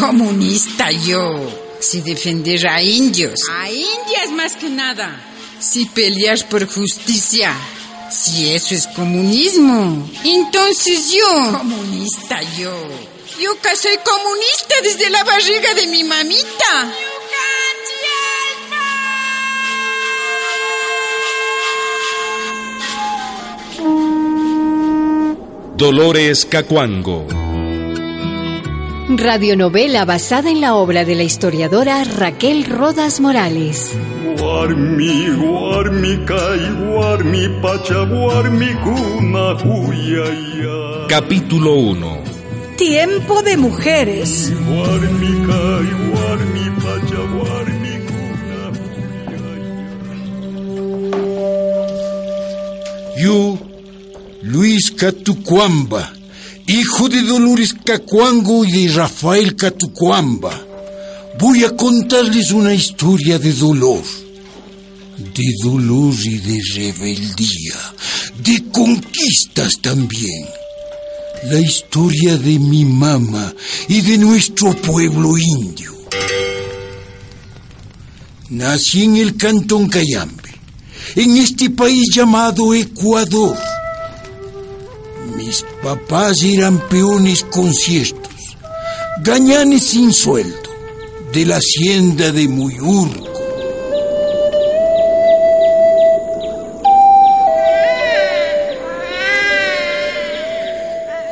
Comunista yo. Si defender a indios. A indias más que nada. Si pelear por justicia. Si eso es comunismo. Entonces yo. Comunista yo. Yo que soy comunista desde la barriga de mi mamita. Dolores Cacuango. Radionovela basada en la obra de la historiadora Raquel Rodas Morales. Capítulo 1. Tiempo de mujeres. Yo, Luis Catucuamba, hijo de Dolores Cacuango y de Rafael Catucuamba, voy a contarles una historia de dolor, de dolor y de rebeldía, de conquistas también. La historia de mi mamá y de nuestro pueblo indio. Nací en el cantón Cayambe, en este país llamado Ecuador. Mis papás eran peones conciertos, gañanes sin sueldo, de la hacienda de Muyurco.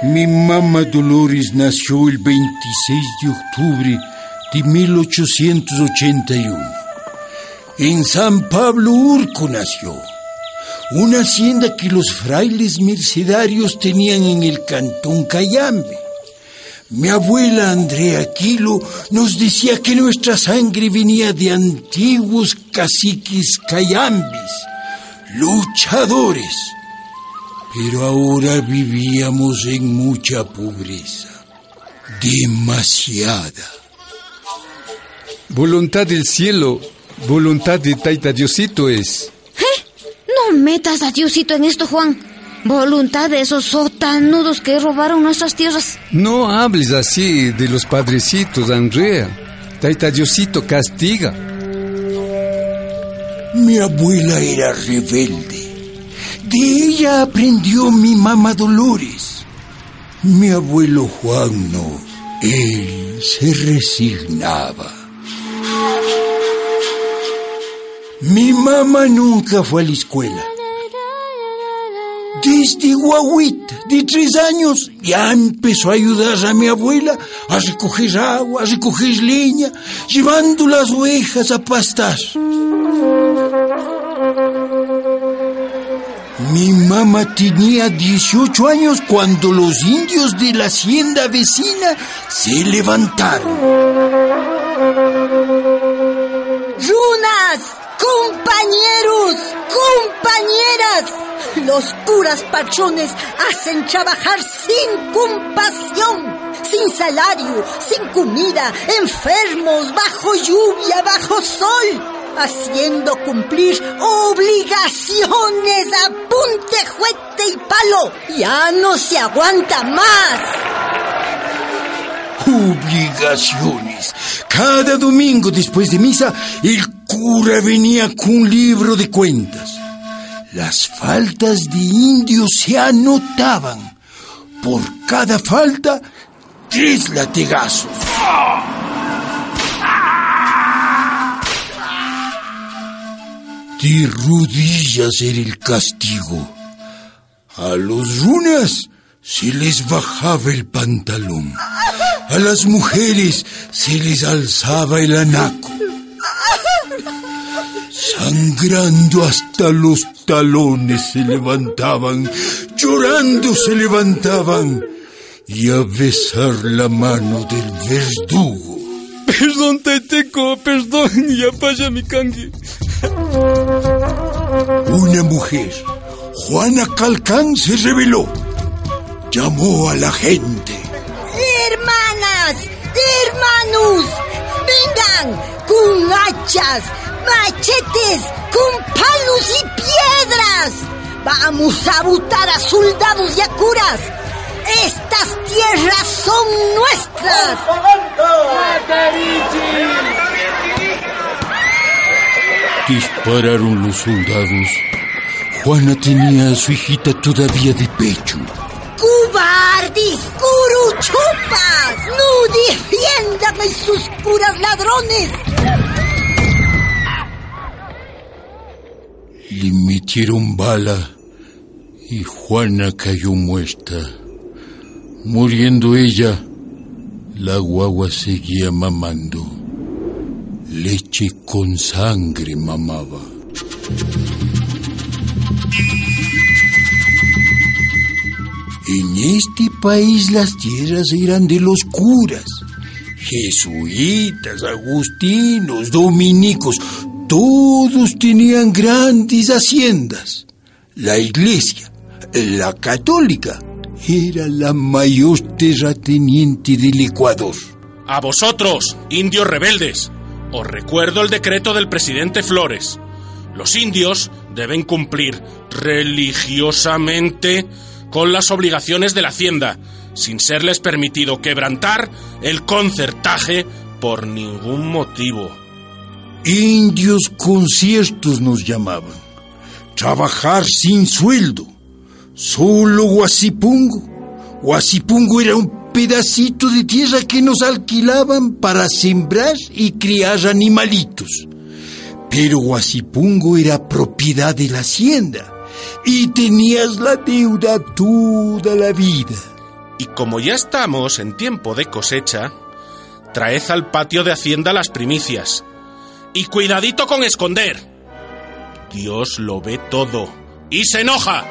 Mi mamá Dolores nació el 26 de octubre de 1881. En San Pablo Urco nació, una hacienda que los frailes mercedarios tenían en el cantón Cayambe. Mi abuela Andrea Aquilo nos decía que nuestra sangre venía de antiguos caciques cayambis, luchadores. Pero ahora vivíamos en mucha pobreza, demasiada. Voluntad del cielo, voluntad de Taita Diosito es. No metas a Diosito en esto, Juan. Voluntad de esos sotanudos que robaron nuestras tierras. No hables así de los padrecitos, Andrea. Taita Diosito castiga. Mi abuela era rebelde. De ella aprendió mi mamá Dolores. Mi abuelo Juan no. Él se resignaba. Mi mamá nunca fue a la escuela. Desde guaguita, de tres años, ya empezó a ayudar a mi abuela a recoger agua, a recoger leña, llevando las ovejas a pastar. Mi mamá tenía 18 años cuando los indios de la hacienda vecina se levantaron. ¡Compañeros! ¡Compañeras! Los curas pachones hacen trabajar sin compasión, sin salario, sin comida, enfermos, bajo lluvia, bajo sol haciendo cumplir obligaciones a punte, y palo. Ya no se aguanta más. Obligaciones. Cada domingo después de misa, el cura venía con un libro de cuentas. Las faltas de indios se anotaban. Por cada falta, tres latigazos. De rodillas era el castigo. A los runas se les bajaba el pantalón. A las mujeres se les alzaba el anaco. Sangrando hasta los talones se levantaban, llorando se levantaban y a besar la mano del verdugo. Perdón, Taiteco, perdón, ya pasa mi cangue. Una mujer, Juana Calcán, se rebeló. Llamó a la gente. Hermanas, hermanos, vengan con hachas, machetes, con palos y piedras. Vamos a butar a soldados y a curas. Estas tierras son nuestras. Dispararon los soldados. Juana tenía a su hijita todavía de pecho. ¡Cubardis! ¡Cubardis! Metieron bala y Juana cayó muerta. Muriendo ella, la guagua seguía mamando. Leche con sangre mamaba. En este país las tierras eran de los curas, jesuitas, agustinos, dominicos, todos tenían grandes haciendas. La iglesia, la católica, era la mayor terrateniente del Ecuador. A vosotros, indios rebeldes, os recuerdo el decreto del presidente Flores. Los indios deben cumplir religiosamente con las obligaciones de la hacienda, sin serles permitido quebrantar el concertaje por ningún motivo. Indios conciertos nos llamaban. Trabajar sin sueldo. Solo Guasipungo. Guasipungo era un pedacito de tierra que nos alquilaban para sembrar y criar animalitos. Pero Guasipungo era propiedad de la hacienda y tenías la deuda toda la vida. Y como ya estamos en tiempo de cosecha, traed al patio de Hacienda las primicias. Y cuidadito con esconder. Dios lo ve todo y se enoja.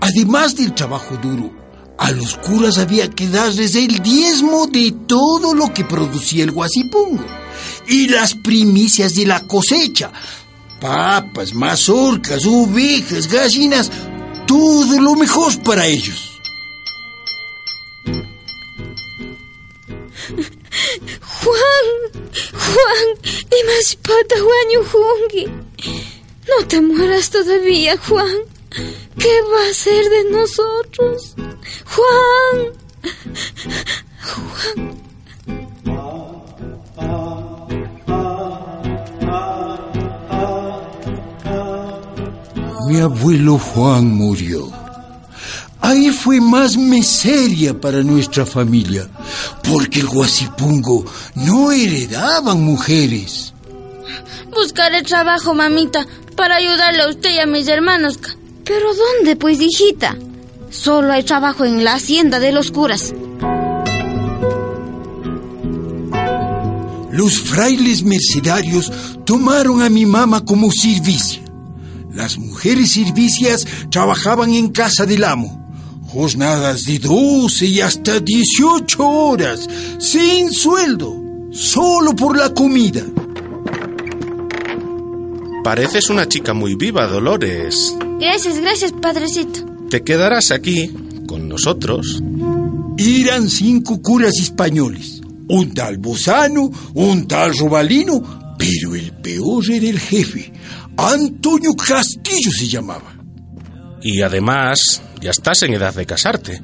Además del trabajo duro, a los curas había que darles el diezmo de todo lo que producía el guasipungo y las primicias de la cosecha, papas, mazorcas, ovejas, gallinas, todo lo mejor para ellos. Juan, Juan, pata Juan Jungi. No te mueras todavía, Juan. ¿Qué va a ser de nosotros? Juan. Juan. Mi abuelo Juan murió. Ahí fue más miseria para nuestra familia, porque el Guasipungo no heredaban mujeres. Buscaré trabajo, mamita, para ayudarle a usted y a mis hermanos. ¿Pero dónde, pues, hijita? Solo hay trabajo en la hacienda de los curas. Los frailes mercenarios tomaron a mi mamá como servicia. Las mujeres servicias trabajaban en casa del amo. Jornadas de 12 y hasta 18 horas, sin sueldo, solo por la comida. Pareces una chica muy viva, Dolores. Gracias, gracias, padrecito. Te quedarás aquí, con nosotros. Eran cinco curas españoles. Un tal Bozano, un tal Robalino, pero el peor era el jefe. Antonio Castillo se llamaba. Y además, ya estás en edad de casarte.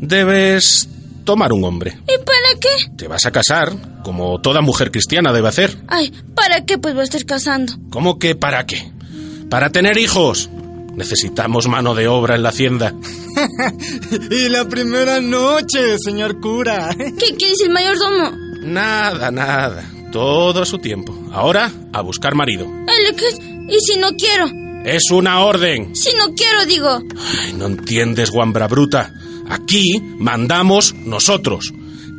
Debes tomar un hombre. ¿Y para qué? Te vas a casar, como toda mujer cristiana debe hacer. Ay, ¿para qué pues voy a estar casando? ¿Cómo que para qué? Para tener hijos. Necesitamos mano de obra en la hacienda. y la primera noche, señor cura. ¿Qué, qué dice el mayordomo? Nada, nada. Todo a su tiempo. Ahora, a buscar marido. ¿El qué? ¿Y si no quiero? Es una orden. Si no quiero, digo. Ay, no entiendes, guambra bruta. Aquí mandamos nosotros.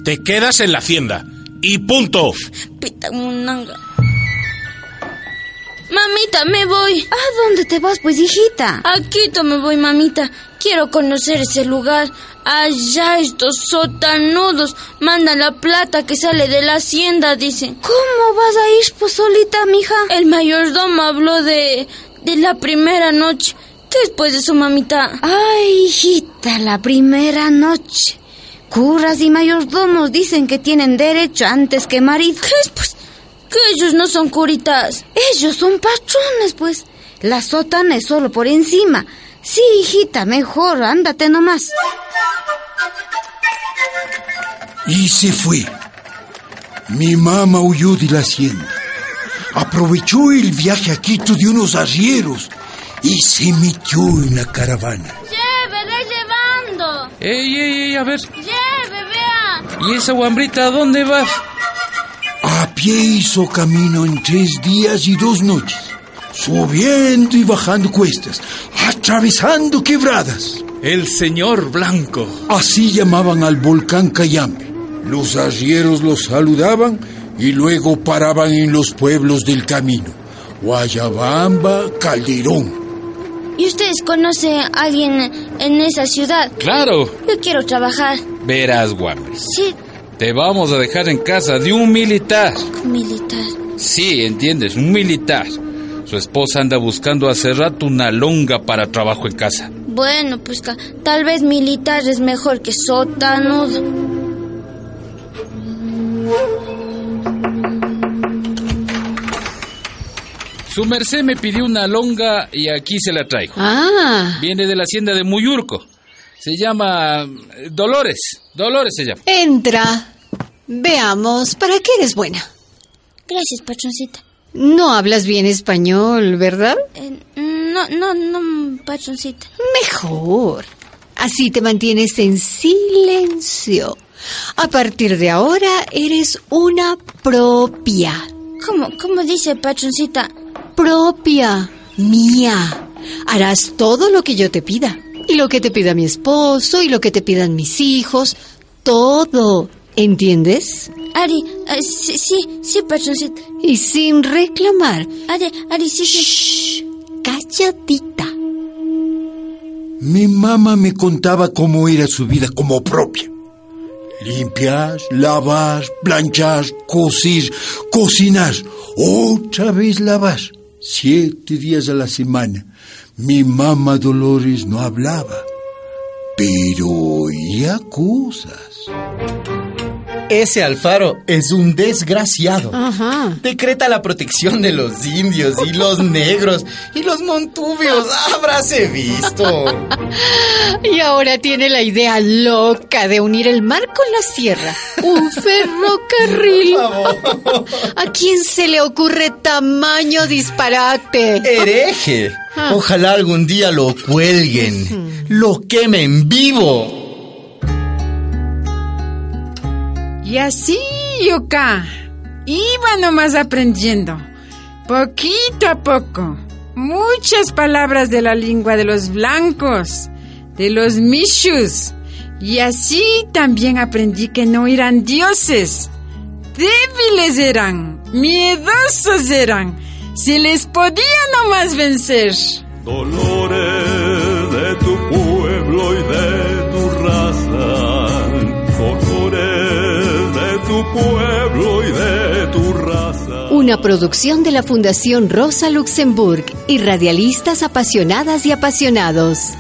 Te quedas en la hacienda. Y punto. Pita munanga. Mamita, me voy. ¿A dónde te vas, pues, hijita? A Quito me voy, mamita. Quiero conocer ese lugar. Allá estos sotanudos mandan la plata que sale de la hacienda, dicen. ¿Cómo vas a ir, pues, solita, mija? El mayordomo habló de... de la primera noche. ¿Qué después de su mamita? Ay, hijita, la primera noche. Curas y mayordomos dicen que tienen derecho antes que marido. ¿Qué es, pues? Que ellos no son curitas. Ellos son patrones, pues. La sotana es solo por encima. Sí, hijita, mejor, ándate nomás. Y se fue. Mi mamá huyó de la hacienda. Aprovechó el viaje a Quito de unos arrieros y se metió en la caravana. ¡Lleve, ve llevando! ¡Ey, ey, ey! A ver. ¡Lleve, vea! ¿Y esa guambrita a dónde va? A pie hizo camino en tres días y dos noches, subiendo y bajando cuestas, atravesando quebradas. El señor Blanco. Así llamaban al volcán Cayambe. Los arrieros los saludaban y luego paraban en los pueblos del camino. Guayabamba, Calderón. ¿Y ustedes conocen a alguien en esa ciudad? Claro. Yo quiero trabajar. Verás, guambres. Sí, Te vamos a dejar en casa de un militar. militar. Sí, entiendes, un militar. Su esposa anda buscando hace rato una longa para trabajo en casa. Bueno, pues tal vez militar es mejor que sótanudo. Su merced me pidió una longa y aquí se la traigo. Ah, Viene de la hacienda de Muyurco. Se llama eh, Dolores. Dolores se llama. entra. Veamos, ¿para qué eres buena? Gracias, patroncita. No hablas bien español, ¿verdad? Eh, no, no, no, patroncita. Mejor. Así te mantienes en silencio. A partir de ahora eres una propia. ¿Cómo, cómo dice patroncita? Propia. Mía. Harás todo lo que yo te pida. Y lo que te pida mi esposo y lo que te pidan mis hijos. Todo. ¿Entiendes? Ari, eh, sí, sí, sí, patroncita. Y sin reclamar. Ari, Ari, sí, sí. Calladita. Mi mamá me contaba cómo era su vida como propia. Limpiar, lavar, planchar, coser, cocinar, otra vez lavar. Siete días a la semana. Mi mamá Dolores no hablaba, pero oía cosas. Ese Alfaro es un desgraciado. Ajá. Decreta la protección de los indios y los negros y los montubios. Habráse visto. Y ahora tiene la idea loca de unir el mar con la sierra. Un ferrocarril. ¿A quién se le ocurre tamaño disparate? Hereje. Ojalá algún día lo cuelguen. Lo quemen vivo. Y así, Yuka, iba nomás aprendiendo, poquito a poco, muchas palabras de la lengua de los blancos, de los mishus. Y así también aprendí que no eran dioses, débiles eran, miedosos eran, se les podía nomás vencer. Dolores pueblo y de tu raza. Una producción de la Fundación Rosa Luxemburg y radialistas apasionadas y apasionados.